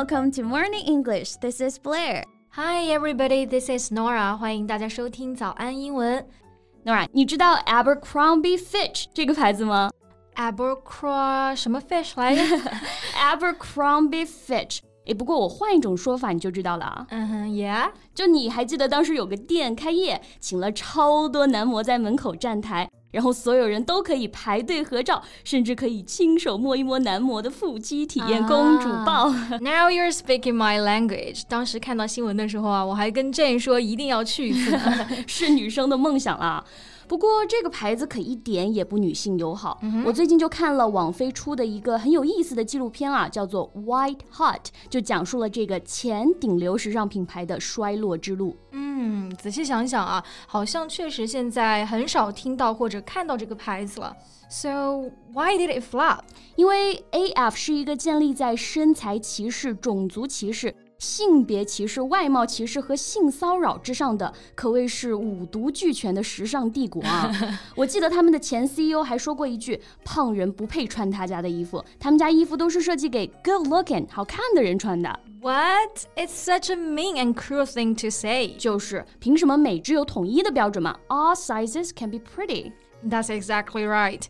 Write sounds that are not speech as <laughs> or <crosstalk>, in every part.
welcome to Morning English. This is Blair. Hi, everybody. This is Nora. 欢迎大家收听早安英文。Nora，你知道 Abercrombie Fitch 这个牌子吗？Abercrombie 什么 fish 来着？Abercrombie <laughs> Fitch。诶，不过我换一种说法你就知道了啊。嗯哼，Yeah。就你还记得当时有个店开业，请了超多男模在门口站台。 然后所有人都可以排队合照，甚至可以亲手摸一摸男模的腹肌，体验公主抱。Now you're speaking my language。当时看到新闻的时候啊，我还跟 Jane 说一定要去一次，<laughs> 是女生的梦想啦。不过这个牌子可一点也不女性友好。我最近就看了网飞出的一个很有意思的纪录片啊，叫做《White Hot》，就讲述了这个前顶流时尚品牌的衰落之路。嗯，嗯仔细想想啊，好像确实现在很少听到或者看到这个牌子了。So why did it flop？因为 AF 是一个建立在身材歧视、种族歧视。性别歧视、外貌歧视和性骚扰之上的，可谓是五毒俱全的时尚帝国啊！我记得他们的前 CEO 还说过一句：“胖人不配穿他家的衣服，他们家衣服都是设计给 good-looking 好看的人穿的。” What? It's such a mean and cruel thing to say. 就是凭什么美只有统一的标准吗？All sizes can be pretty. That's exactly right.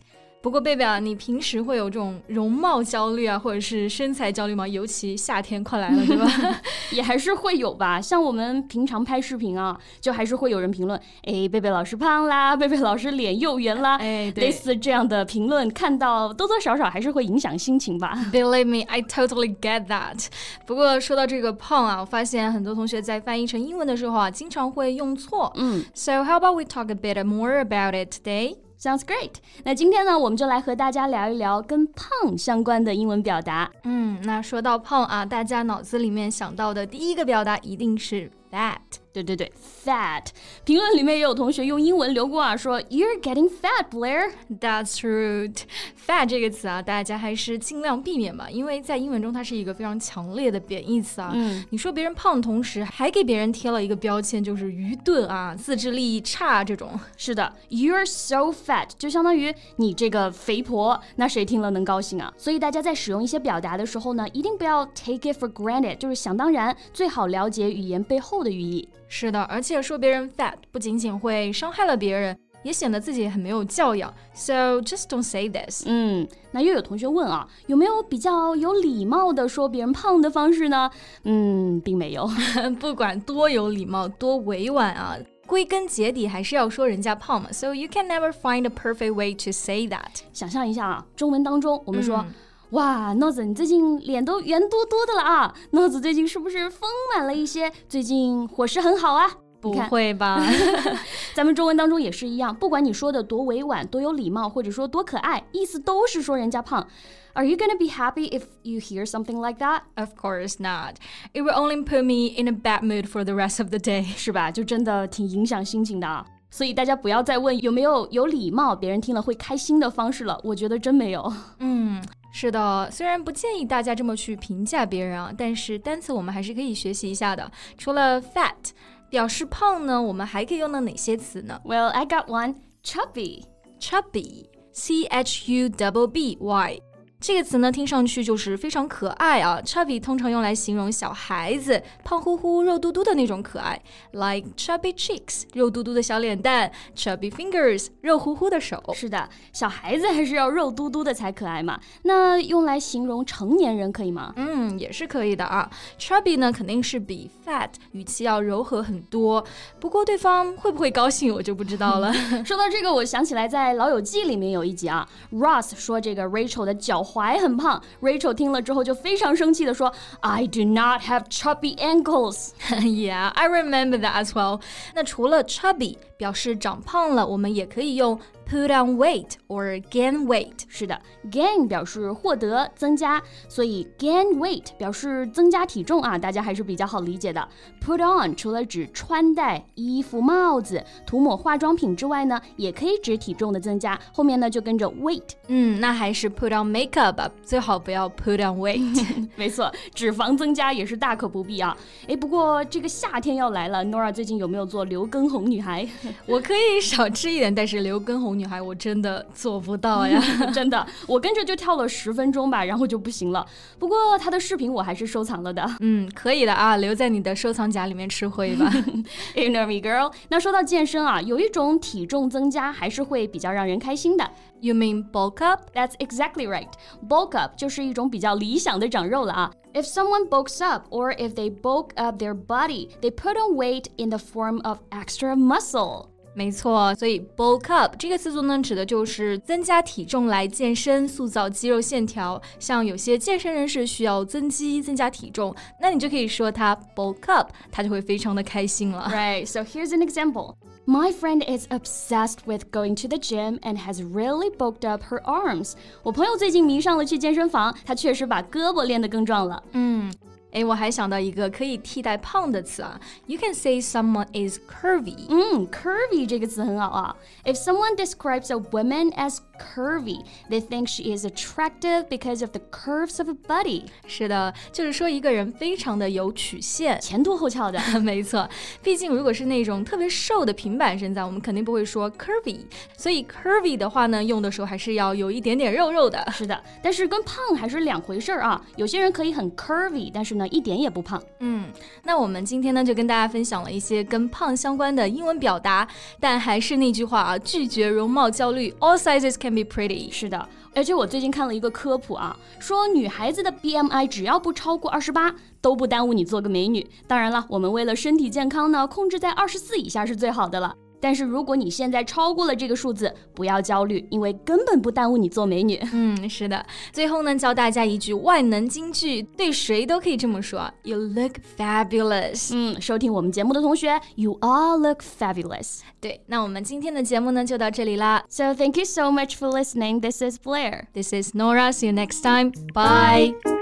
不过贝贝啊，你平时会有这种容貌焦虑啊，或者是身材焦虑吗？尤其夏天快来了，对吧？<laughs> 也还是会有吧。像我们平常拍视频啊，就还是会有人评论，哎，贝贝老师胖啦，贝贝老师脸又圆啦，哎，类似这样的评论，看到多多少少还是会影响心情吧。<laughs> Believe me, I totally get that。不过说到这个胖啊，我发现很多同学在翻译成英文的时候啊，经常会用错。嗯，So how about we talk a bit more about it today? Sounds great。那今天呢，我们就来和大家聊一聊跟胖相关的英文表达。嗯，那说到胖啊，大家脑子里面想到的第一个表达一定是 fat。对对对，fat。评论里面也有同学用英文留过啊，说 You're getting fat, Blair. That's rude. Fat 这个词啊，大家还是尽量避免吧，因为在英文中它是一个非常强烈的贬义词啊。嗯，你说别人胖的同时，还给别人贴了一个标签，就是愚钝啊、自制力差这种。是的，You're so fat，就相当于你这个肥婆，那谁听了能高兴啊？所以大家在使用一些表达的时候呢，一定不要 take it for granted，就是想当然，最好了解语言背后的寓意。是的，而且说别人 fat 不仅仅会伤害了别人，也显得自己很没有教养。So just don't say this。嗯，那又有同学问啊，有没有比较有礼貌的说别人胖的方式呢？嗯，并没有。<laughs> 不管多有礼貌，多委婉啊，归根结底还是要说人家胖嘛。So you can never find a perfect way to say that。想象一下啊，中文当中我们说。哇，诺子，你最近脸都圆嘟嘟的了啊！诺子最近是不是丰满了一些？最近伙食很好啊？不会吧？<laughs> 咱们中文当中也是一样，不管你说的多委婉、多有礼貌，或者说多可爱，意思都是说人家胖。Are you gonna be happy if you hear something like that? Of course not. It will only put me in a bad mood for the rest of the day，<laughs> 是吧？就真的挺影响心情的啊。所以大家不要再问有没有有礼貌、别人听了会开心的方式了。我觉得真没有。嗯。是的，虽然不建议大家这么去评价别人啊，但是单词我们还是可以学习一下的。除了 fat 表示胖呢，我们还可以用到哪些词呢？Well, I got one. Chubby, chubby, C H U B B Y. 这个词呢，听上去就是非常可爱啊。Chubby 通常用来形容小孩子胖乎乎、肉嘟嘟的那种可爱，like chubby cheeks，肉嘟嘟的小脸蛋；chubby fingers，肉乎乎的手。是的，小孩子还是要肉嘟嘟的才可爱嘛。那用来形容成年人可以吗？嗯，也是可以的啊。Chubby 呢，肯定是比 fat 语气要柔和很多。不过对方会不会高兴，我就不知道了。<laughs> 说到这个，我想起来在《老友记》里面有一集啊，Ross 说这个 Rachel 的脚。踝很胖，Rachel 听了之后就非常生气的说：“I do not have chubby ankles.” Yeah, <laughs> I remember that as well. 那除了 chubby 表示长胖了，我们也可以用 put on weight or gain weight。是的，gain 表示获得、增加，所以 gain weight 表示增加体重啊，大家还是比较好理解的。Put on 除了指穿戴衣服、帽子、涂抹化妆品之外呢，也可以指体重的增加。后面呢就跟着 weight。嗯，那还是 put on makeup 吧，最好不要 put on weight。<laughs> 没错，脂肪增加也是大可不必啊。哎，不过这个夏天要来了，Nora 最近有没有做刘畊宏女孩 <laughs> 我可以少吃一点，但是留根红女孩我真的做不到呀，<laughs> 真的，我跟着就跳了十分钟吧，然后就不行了。不过她的视频我还是收藏了的。<laughs> 嗯，可以的啊，留在你的收藏夹里面吃灰吧。You know me, girl。那说到健身啊，有一种体重增加还是会比较让人开心的。You mean bulk up? That's exactly right. Bulk up 就是一种比较理想的长肉了啊。If someone bulks up or if they bulk up their body, they put on weight in the form of extra muscle. 没错，所以 bulk up 这个词组呢，指的就是增加体重来健身、塑造肌肉线条。像有些健身人士需要增肌、增加体重，那你就可以说他 bulk up，他就会非常的开心了。Right. So here's an example. My friend is obsessed with going to the gym and has really bulked up her arms. 我朋友最近迷上了去健身房，她确实把胳膊练得更壮了。嗯。 哎，我还想到一个可以替代胖的词啊，You can say someone is curvy。嗯，curvy 这个词很好啊。If someone describes a woman as curvy, they think she is attractive because of the curves of a body。是的，就是说一个人非常的有曲线，前凸后翘的。没错，毕竟如果是那种特别瘦的平板身材，我们肯定不会说 <laughs> curvy。所以 curvy 的话呢，用的时候还是要有一点点肉肉的。是的，但是跟胖还是两回事儿啊。有些人可以很 curvy，但是呢。 一点也不胖。嗯，那我们今天呢就跟大家分享了一些跟胖相关的英文表达，但还是那句话啊，拒绝容貌焦虑。All sizes can be pretty。是的，而且我最近看了一个科普啊，说女孩子的 BMI 只要不超过二十八，都不耽误你做个美女。当然了，我们为了身体健康呢，控制在二十四以下是最好的了。但是如果你现在超过了这个数字，不要焦虑，因为根本不耽误你做美女。嗯，是的。最后呢，教大家一句万能金句，对谁都可以这么说：You look fabulous。嗯，收听我们节目的同学，You all look fabulous。对，那我们今天的节目呢就到这里啦。So thank you so much for listening. This is Blair. This is Nora. See you next time. Bye.